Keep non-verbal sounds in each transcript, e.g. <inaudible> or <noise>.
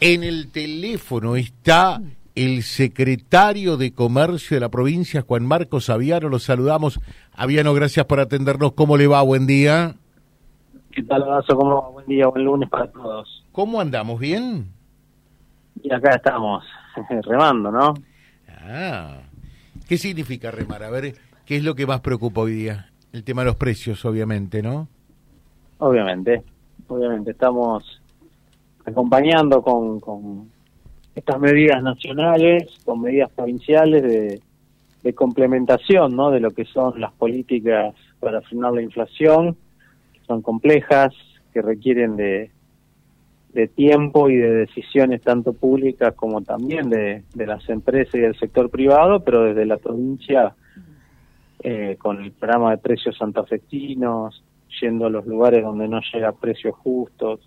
En el teléfono está el secretario de Comercio de la provincia, Juan Marcos Aviano. Los saludamos. Aviano, gracias por atendernos. ¿Cómo le va? Buen día. ¿Qué tal, Abrazo? ¿Cómo va? Buen día, buen lunes para todos. ¿Cómo andamos? ¿Bien? Y acá estamos, <laughs> remando, ¿no? Ah, ¿qué significa remar? A ver, ¿qué es lo que más preocupa hoy día? El tema de los precios, obviamente, ¿no? Obviamente, obviamente. Estamos acompañando con, con estas medidas nacionales, con medidas provinciales de, complementación ¿no? de lo que son las políticas para frenar la inflación, que son complejas, que requieren de, tiempo y de decisiones tanto públicas como también de, las empresas y del sector privado, pero desde la provincia eh, con el programa de precios santafesinos, yendo a los lugares donde no llega precios justos,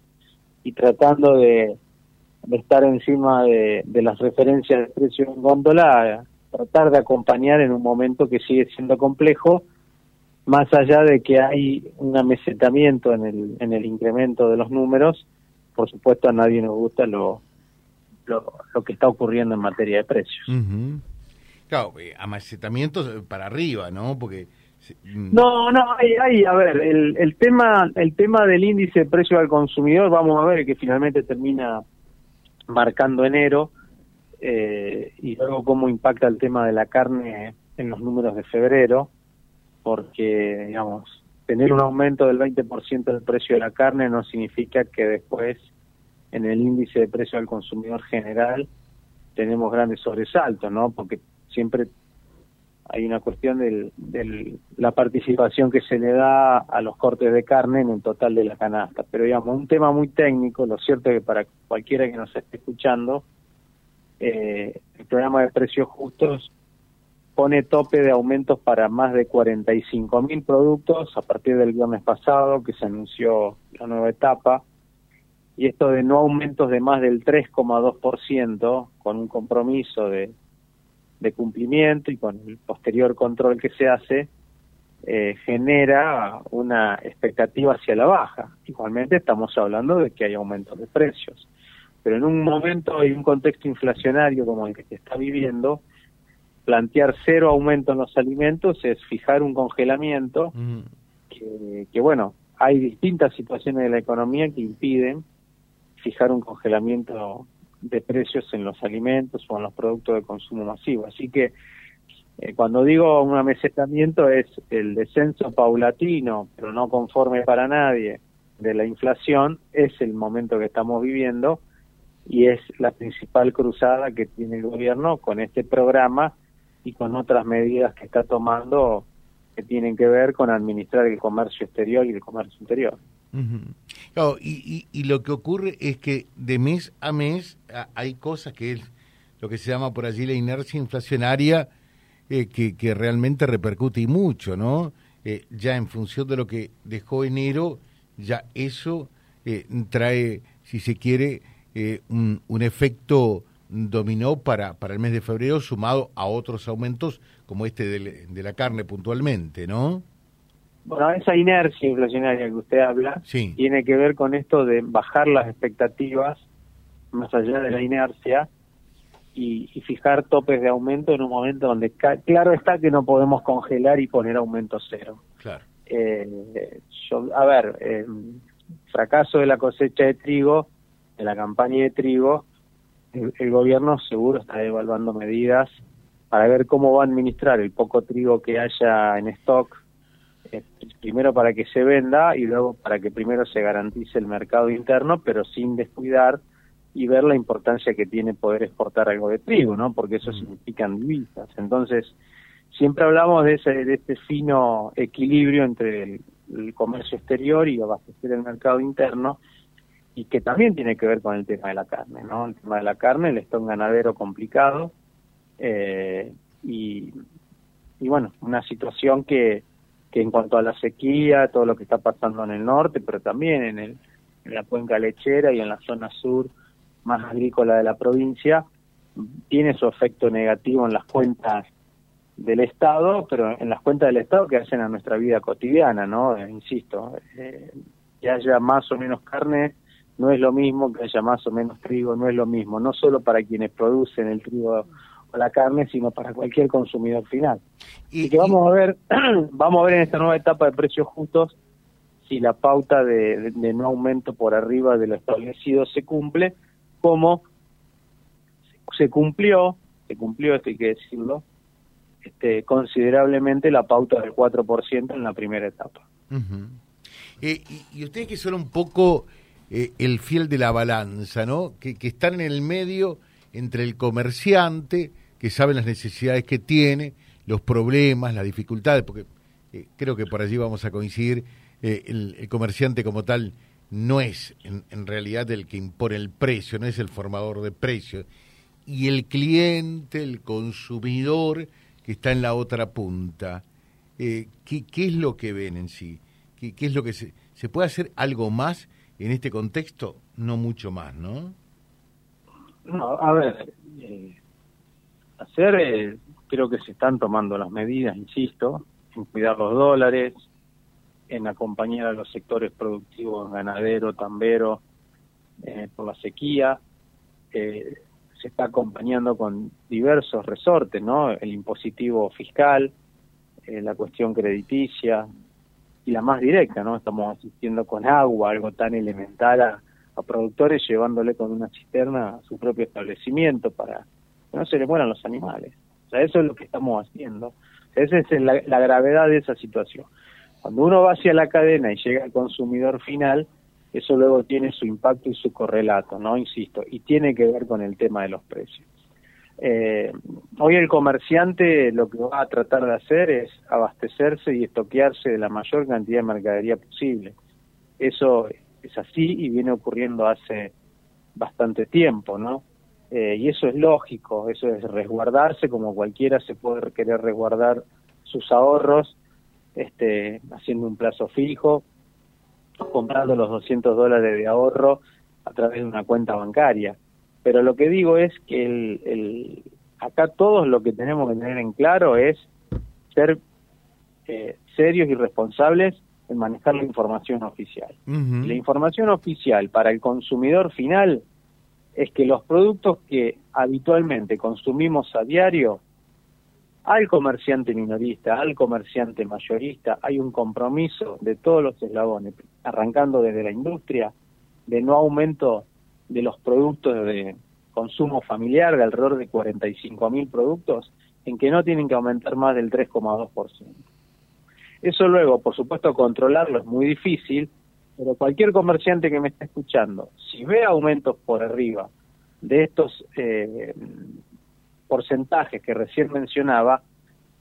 y tratando de, estar encima de, las referencias de precios en góndola, tratar de acompañar en un momento que sigue siendo complejo, más allá de que hay un amesetamiento en el, en el incremento de los números, por supuesto a nadie nos gusta lo, lo, que está ocurriendo en materia de precios. Claro, eh, amesetamientos para arriba, ¿no? Porque Mm. No, no, hay, hay a ver, el, el tema el tema del índice de precio al consumidor, vamos a ver que finalmente termina marcando enero eh, y luego cómo impacta el tema de la carne en los números de febrero, porque, digamos, tener un aumento del 20% del precio de la carne no significa que después en el índice de precio al consumidor general tenemos grandes sobresaltos, ¿no? Porque siempre hay una cuestión de la participación que se le da a los cortes de carne en el total de la canasta. Pero digamos, un tema muy técnico, lo cierto es que para cualquiera que nos esté escuchando, eh, el programa de precios justos pone tope de aumentos para más de 45 mil productos a partir del viernes pasado que se anunció la nueva etapa. Y esto de no aumentos de más del 3,2% con un compromiso de de cumplimiento y con el posterior control que se hace, eh, genera una expectativa hacia la baja. Igualmente estamos hablando de que hay aumentos de precios. Pero en un momento y un contexto inflacionario como el que se está viviendo, plantear cero aumento en los alimentos es fijar un congelamiento que, que, bueno, hay distintas situaciones de la economía que impiden fijar un congelamiento de precios en los alimentos o en los productos de consumo masivo. Así que eh, cuando digo un amesetamiento es el descenso paulatino, pero no conforme para nadie, de la inflación, es el momento que estamos viviendo y es la principal cruzada que tiene el gobierno con este programa y con otras medidas que está tomando que tienen que ver con administrar el comercio exterior y el comercio interior y, lo que ocurre es que de mes a mes hay cosas que es lo que se llama por allí la inercia inflacionaria eh, que, realmente repercute y mucho, ¿no? Eh, ya en función de lo que dejó enero, ya eso eh, trae, si se quiere, un, un, efecto dominó para, para el mes de febrero sumado a otros aumentos como este de la carne puntualmente, ¿no? Bueno, esa inercia inflacionaria que usted habla tiene que ver con esto de bajar las expectativas más allá de la inercia y, fijar topes de aumento en un momento donde claro está que no podemos congelar y poner aumento cero. Claro. Eh, a ver, eh, fracaso de la cosecha de trigo, de la campaña de trigo, el gobierno seguro está evaluando medidas para ver cómo va a administrar el poco trigo que haya en stock eh, primero para que se venda y luego para que primero se garantice el mercado interno, pero sin descuidar y ver la importancia que tiene poder exportar algo de trigo, ¿no? Porque eso mm. significa divisas. Entonces, siempre hablamos de ese de este fino equilibrio entre el, comercio exterior y abastecer el mercado interno y que también tiene que ver con el tema de la carne, ¿no? El tema de la carne, el stock ganadero complicado eh, y, y bueno, una situación que que en cuanto a la sequía, todo lo que está pasando en el norte, pero también en, el, en la cuenca lechera y en la zona sur más agrícola de la provincia, tiene su efecto negativo en las cuentas del Estado, pero en las cuentas del Estado que hacen a nuestra vida cotidiana, ¿no? Eh, insisto, eh, que haya más o menos carne no es lo mismo que haya más o menos trigo, no es lo mismo, no solo para quienes producen el trigo la carne, sino para cualquier consumidor final. Y que vamos a ver, <clears throat> vamos a ver en esta nueva etapa de precios justos si la pauta de, no aumento por arriba de lo establecido se cumple, como se cumplió, se cumplió, esto hay que decirlo, este, considerablemente la pauta del 4% en la primera etapa. Eh, y, ustedes que son un poco eh, el fiel de la balanza, ¿no? Que, que están en el medio entre el comerciante, que sabe las necesidades que tiene, los problemas, las dificultades, porque eh, creo que por allí vamos a coincidir, el, comerciante como tal no es en, en, realidad el que impone el precio, no es el formador de precios, y el cliente, el consumidor, que está en la otra punta. ¿qué, ¿qué, es lo que ven en sí? ¿Qué, es lo que se, se puede hacer algo más en este contexto? No mucho más, ¿no? No, a ver, eh, hacer, eh, creo que se están tomando las medidas, insisto, en cuidar los dólares, en acompañar a los sectores productivos ganadero, tambero, eh, por la sequía. se está acompañando con diversos resortes, ¿no? El impositivo fiscal, la cuestión crediticia, y la más directa, ¿no? Estamos asistiendo con agua, algo tan elemental a, productores llevándole con una cisterna a su propio establecimiento para no se le mueran los animales. O sea, eso es lo que estamos haciendo. esa es la, la gravedad de esa situación. Cuando uno va hacia la cadena y llega al consumidor final, eso luego tiene su impacto y su correlato, ¿no? Insisto, y tiene que ver con el tema de los precios. Eh, hoy el comerciante lo que va a tratar de hacer es abastecerse y estoquearse de la mayor cantidad de mercadería posible. Eso es así y viene ocurriendo hace bastante tiempo, ¿no? Eh, y eso es lógico, eso es resguardarse como cualquiera se puede querer resguardar sus ahorros, este, haciendo un plazo fijo, comprando los 200 dólares de ahorro a través de una cuenta bancaria pero lo que digo es que el, acá todos lo que tenemos que tener en claro es ser eh, serios y responsables en manejar la información oficial. La información oficial para el consumidor final es que los productos que habitualmente consumimos a diario, al comerciante minorista, al comerciante mayorista, hay un compromiso de todos los eslabones, arrancando desde la industria, de no aumento de los productos de consumo familiar de alrededor de 45 mil productos en que no tienen que aumentar más del 3,2%. Eso luego, por supuesto, controlarlo es muy difícil, pero cualquier comerciante que me esté escuchando, si ve aumentos por arriba de estos eh, porcentajes que recién mencionaba,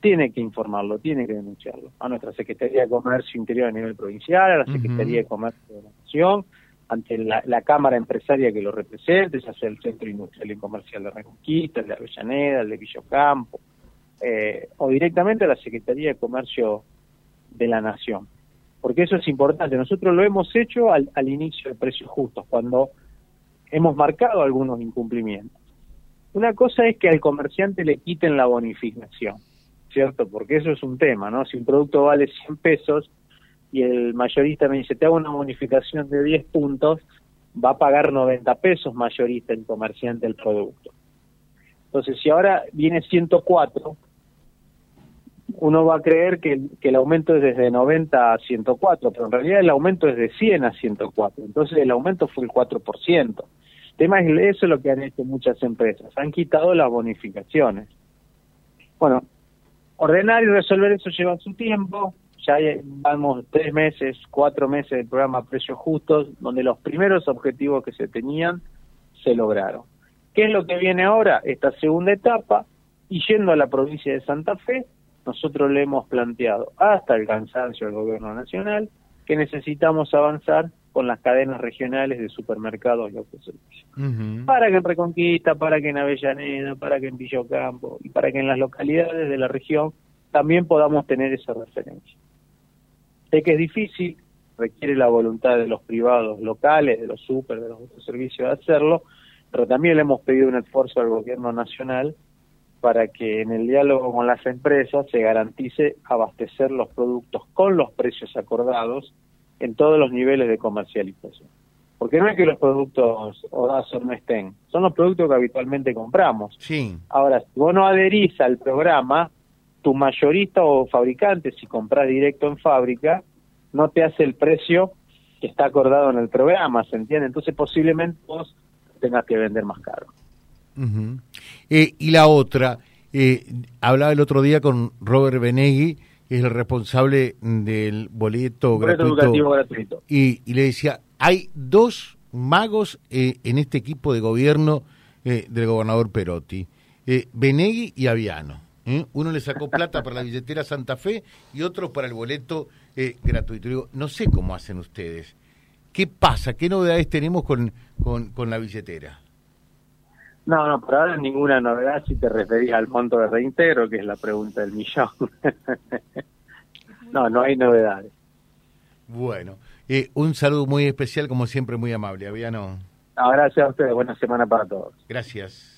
tiene que informarlo, tiene que denunciarlo a nuestra Secretaría de Comercio Interior a nivel provincial, a la Secretaría de Comercio de la Nación, ante la, Cámara Empresaria que lo represente, ya sea el Centro Industrial y Comercial de Reconquista, el de Avellaneda, el de Villocampo, eh, o directamente a la Secretaría de Comercio de la Nación. Porque eso es importante. Nosotros lo hemos hecho al, al inicio de precios justos, cuando hemos marcado algunos incumplimientos. Una cosa es que al comerciante le quiten la bonificación, ¿cierto? Porque eso es un tema, ¿no? Si un producto vale 100 pesos, y el mayorista me dice, te hago una bonificación de 10 puntos, va a pagar 90 pesos mayorista el comerciante el producto. Entonces, si ahora viene 104, uno va a creer que, que el aumento es desde 90 a 104, pero en realidad el aumento es de 100 a 104. Entonces, el aumento fue el 4%. El tema es eso es lo que han hecho muchas empresas, han quitado las bonificaciones. Bueno, ordenar y resolver eso lleva su tiempo, ya vamos tres meses, cuatro meses del programa Precios Justos, donde los primeros objetivos que se tenían se lograron. ¿Qué es lo que viene ahora? Esta segunda etapa, y yendo a la provincia de Santa Fe, nosotros le hemos planteado hasta el cansancio al gobierno nacional que necesitamos avanzar con las cadenas regionales de supermercados y autoservicios. Para que en Reconquista, para que en Avellaneda, para que en Villocampo y para que en las localidades de la región también podamos tener esa referencia. Sé que es difícil, requiere la voluntad de los privados locales, de los super, de los otros servicios de hacerlo, pero también le hemos pedido un esfuerzo al gobierno nacional para que en el diálogo con las empresas se garantice abastecer los productos con los precios acordados en todos los niveles de comercialización. Porque no es que los productos Odazor no estén, son los productos que habitualmente compramos. Sí. Ahora, si vos no adherís al programa, tu mayorista o fabricante, si compras directo en fábrica, no te hace el precio que está acordado en el programa, ¿se entiende? Entonces posiblemente vos tengas que vender más caro. Eh, y la otra, eh, hablaba el otro día con Robert Benegui, que es el responsable del boleto, gratuito, Y, le decía, hay dos magos eh, en este equipo de gobierno del gobernador Perotti, Benegui y Aviano. Uno le sacó plata para la billetera Santa Fe y otro para el boleto gratuito. Digo, no sé cómo hacen ustedes. ¿Qué pasa? ¿Qué novedades tenemos con, con la billetera? No, no, por ahora ninguna novedad si te referís al monto de reintegro, que es la pregunta del millón. <laughs> no, no hay novedades. Bueno, eh, un saludo muy especial, como siempre, muy amable, Aviano. No, gracias a ustedes, buena semana para todos. Gracias